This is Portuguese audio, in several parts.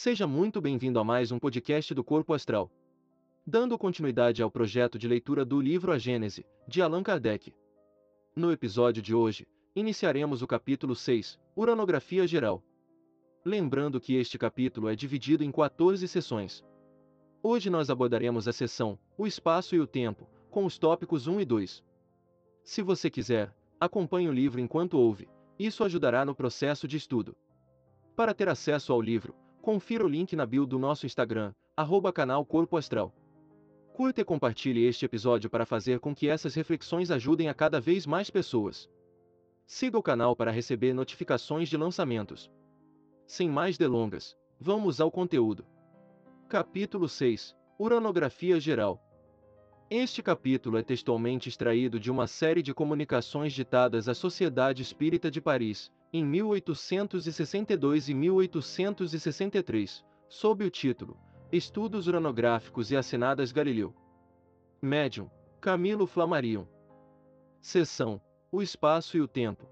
Seja muito bem-vindo a mais um podcast do Corpo Astral. Dando continuidade ao projeto de leitura do livro A Gênese, de Allan Kardec. No episódio de hoje, iniciaremos o capítulo 6, Uranografia Geral. Lembrando que este capítulo é dividido em 14 sessões. Hoje nós abordaremos a sessão O Espaço e o Tempo, com os tópicos 1 e 2. Se você quiser, acompanhe o livro enquanto ouve, isso ajudará no processo de estudo. Para ter acesso ao livro, confira o link na bio do nosso Instagram, arroba canal Corpo Astral. Curta e compartilhe este episódio para fazer com que essas reflexões ajudem a cada vez mais pessoas. Siga o canal para receber notificações de lançamentos. Sem mais delongas, vamos ao conteúdo. Capítulo 6 Uranografia Geral Este capítulo é textualmente extraído de uma série de comunicações ditadas à Sociedade Espírita de Paris, em 1862 e 1863, sob o título Estudos Uranográficos e Assinadas Galileu. Médium, Camilo Flammarion. Seção: O Espaço e o Tempo.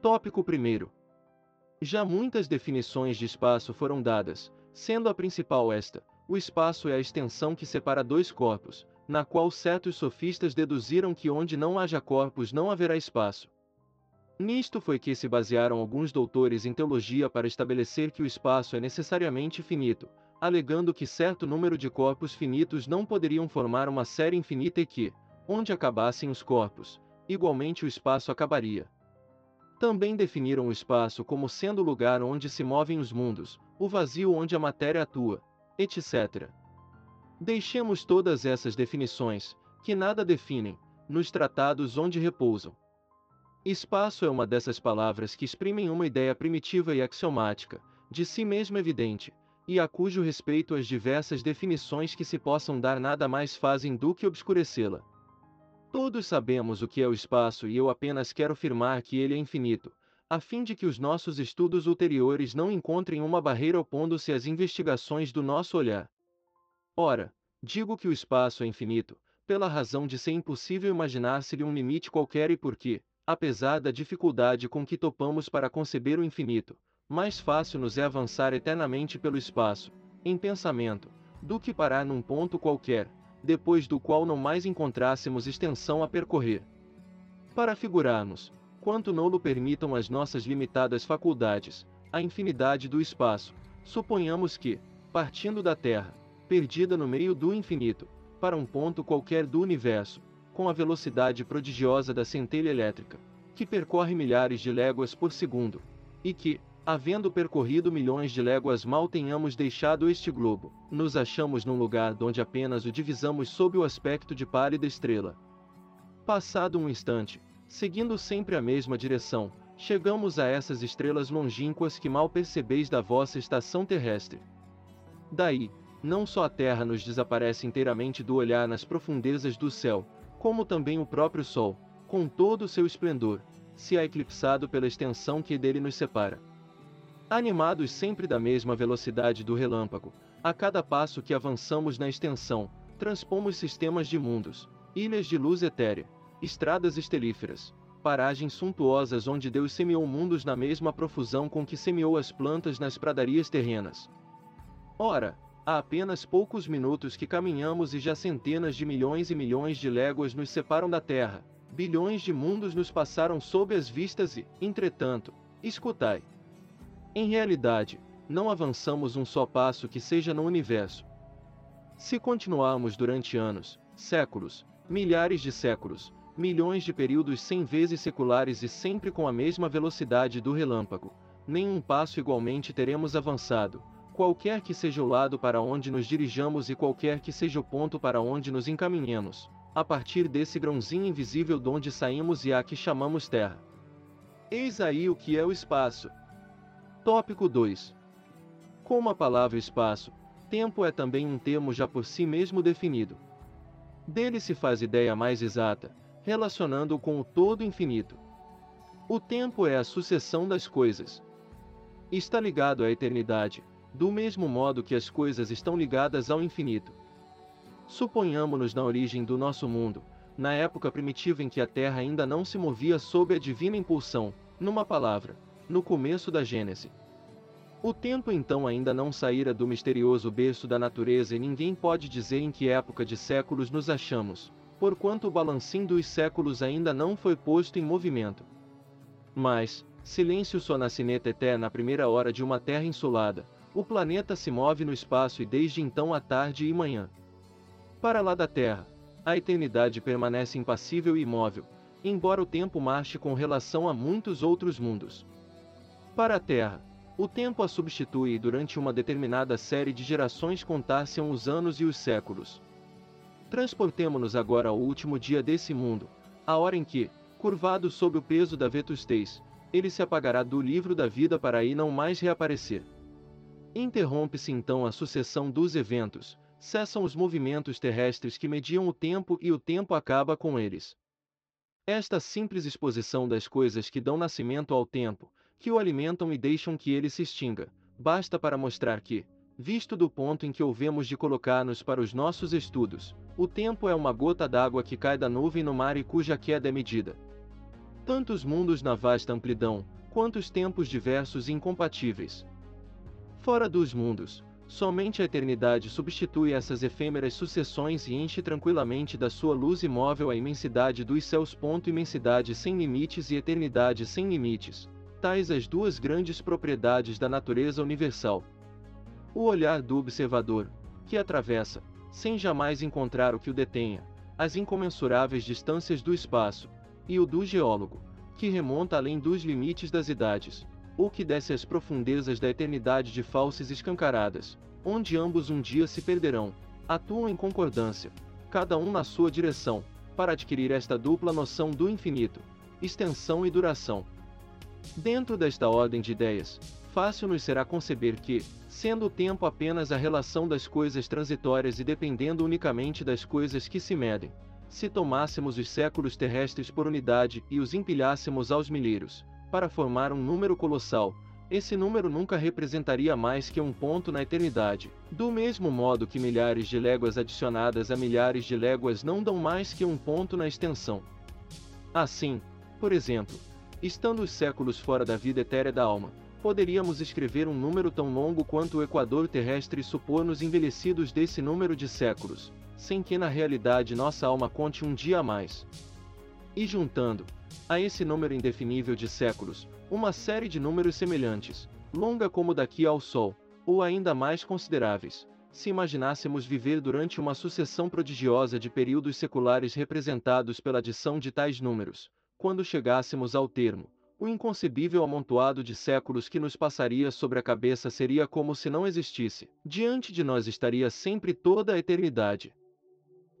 Tópico 1. Já muitas definições de espaço foram dadas, sendo a principal esta: o espaço é a extensão que separa dois corpos, na qual certos sofistas deduziram que onde não haja corpos não haverá espaço. Nisto foi que se basearam alguns doutores em teologia para estabelecer que o espaço é necessariamente finito, alegando que certo número de corpos finitos não poderiam formar uma série infinita e que, onde acabassem os corpos, igualmente o espaço acabaria. Também definiram o espaço como sendo o lugar onde se movem os mundos, o vazio onde a matéria atua, etc. Deixemos todas essas definições, que nada definem, nos tratados onde repousam. Espaço é uma dessas palavras que exprimem uma ideia primitiva e axiomática, de si mesmo evidente, e a cujo respeito as diversas definições que se possam dar nada mais fazem do que obscurecê-la. Todos sabemos o que é o espaço e eu apenas quero afirmar que ele é infinito, a fim de que os nossos estudos ulteriores não encontrem uma barreira opondo-se às investigações do nosso olhar. Ora, digo que o espaço é infinito, pela razão de ser impossível imaginar-se-lhe um limite qualquer e porque, apesar da dificuldade com que topamos para conceber o infinito, mais fácil nos é avançar eternamente pelo espaço, em pensamento, do que parar num ponto qualquer, depois do qual não mais encontrássemos extensão a percorrer. Para figurarmos, quanto nolo permitam as nossas limitadas faculdades, a infinidade do espaço, suponhamos que, partindo da Terra, perdida no meio do infinito, para um ponto qualquer do universo, com a velocidade prodigiosa da centelha elétrica, que percorre milhares de léguas por segundo, e que, Havendo percorrido milhões de léguas mal tenhamos deixado este globo, nos achamos num lugar onde apenas o divisamos sob o aspecto de pálida estrela. Passado um instante, seguindo sempre a mesma direção, chegamos a essas estrelas longínquas que mal percebeis da vossa estação terrestre. Daí, não só a Terra nos desaparece inteiramente do olhar nas profundezas do céu, como também o próprio Sol, com todo o seu esplendor, se há eclipsado pela extensão que dele nos separa. Animados sempre da mesma velocidade do relâmpago, a cada passo que avançamos na extensão, transpomos sistemas de mundos, ilhas de luz etérea, estradas estelíferas, paragens suntuosas onde Deus semeou mundos na mesma profusão com que semeou as plantas nas pradarias terrenas. Ora, há apenas poucos minutos que caminhamos e já centenas de milhões e milhões de léguas nos separam da Terra, bilhões de mundos nos passaram sob as vistas e, entretanto, escutai, em realidade, não avançamos um só passo que seja no universo. Se continuarmos durante anos, séculos, milhares de séculos, milhões de períodos cem vezes seculares e sempre com a mesma velocidade do relâmpago, nenhum passo igualmente teremos avançado, qualquer que seja o lado para onde nos dirijamos e qualquer que seja o ponto para onde nos encaminhemos, a partir desse grãozinho invisível de onde saímos e a que chamamos Terra. Eis aí o que é o espaço, Tópico 2. Como a palavra espaço, tempo é também um termo já por si mesmo definido. Dele se faz ideia mais exata, relacionando-o com o todo infinito. O tempo é a sucessão das coisas. Está ligado à eternidade, do mesmo modo que as coisas estão ligadas ao infinito. Suponhamos-nos na origem do nosso mundo, na época primitiva em que a Terra ainda não se movia sob a divina impulsão, numa palavra, no começo da Gênese. O tempo então ainda não saíra do misterioso berço da natureza e ninguém pode dizer em que época de séculos nos achamos, porquanto o balancim dos séculos ainda não foi posto em movimento. Mas, silêncio só na sineta à primeira hora de uma terra insulada, o planeta se move no espaço e desde então a tarde e manhã. Para lá da Terra, a eternidade permanece impassível e imóvel, embora o tempo marche com relação a muitos outros mundos. Para a Terra, o tempo a substitui e durante uma determinada série de gerações contar-se-ão os anos e os séculos. Transportemo-nos agora ao último dia desse mundo, a hora em que, curvado sob o peso da vetustez, ele se apagará do livro da vida para aí não mais reaparecer. Interrompe-se então a sucessão dos eventos, cessam os movimentos terrestres que mediam o tempo e o tempo acaba com eles. Esta simples exposição das coisas que dão nascimento ao tempo, que o alimentam e deixam que ele se extinga, basta para mostrar que, visto do ponto em que ouvemos de colocar-nos para os nossos estudos, o tempo é uma gota d'água que cai da nuvem no mar e cuja queda é medida. Tantos mundos na vasta amplidão, quantos tempos diversos e incompatíveis. Fora dos mundos, Somente a eternidade substitui essas efêmeras sucessões e enche tranquilamente da sua luz imóvel a imensidade dos céus. Ponto imensidade sem limites e eternidade sem limites, tais as duas grandes propriedades da natureza universal. O olhar do observador, que atravessa, sem jamais encontrar o que o detenha, as incomensuráveis distâncias do espaço, e o do geólogo, que remonta além dos limites das idades, ou que desce às profundezas da eternidade de falsas escancaradas, onde ambos um dia se perderão, atuam em concordância, cada um na sua direção, para adquirir esta dupla noção do infinito, extensão e duração. Dentro desta ordem de ideias, fácil nos será conceber que, sendo o tempo apenas a relação das coisas transitórias e dependendo unicamente das coisas que se medem, se tomássemos os séculos terrestres por unidade e os empilhássemos aos milheiros, para formar um número colossal, esse número nunca representaria mais que um ponto na eternidade. Do mesmo modo que milhares de léguas adicionadas a milhares de léguas não dão mais que um ponto na extensão. Assim, por exemplo, estando os séculos fora da vida etérea da alma, poderíamos escrever um número tão longo quanto o equador terrestre e supor-nos envelhecidos desse número de séculos, sem que na realidade nossa alma conte um dia a mais. E juntando, a esse número indefinível de séculos, uma série de números semelhantes, longa como daqui ao Sol, ou ainda mais consideráveis, se imaginássemos viver durante uma sucessão prodigiosa de períodos seculares representados pela adição de tais números, quando chegássemos ao termo, o inconcebível amontoado de séculos que nos passaria sobre a cabeça seria como se não existisse, diante de nós estaria sempre toda a eternidade.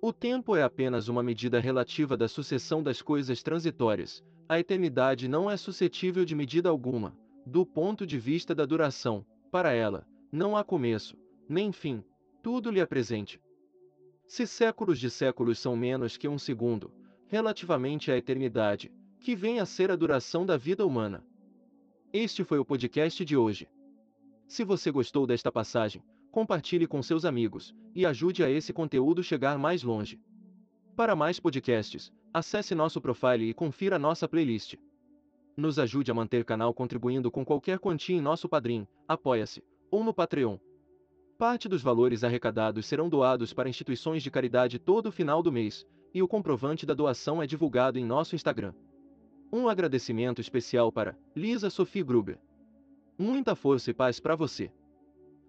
O tempo é apenas uma medida relativa da sucessão das coisas transitórias. A eternidade não é suscetível de medida alguma, do ponto de vista da duração. Para ela, não há começo, nem fim, tudo lhe é presente. Se séculos de séculos são menos que um segundo, relativamente à eternidade, que vem a ser a duração da vida humana. Este foi o podcast de hoje. Se você gostou desta passagem, compartilhe com seus amigos e ajude a esse conteúdo chegar mais longe. Para mais podcasts, acesse nosso profile e confira nossa playlist. Nos ajude a manter canal contribuindo com qualquer quantia em nosso Padrim, Apoia-se ou no Patreon. Parte dos valores arrecadados serão doados para instituições de caridade todo final do mês, e o comprovante da doação é divulgado em nosso Instagram. Um agradecimento especial para Lisa Sophie Gruber. Muita força e paz para você.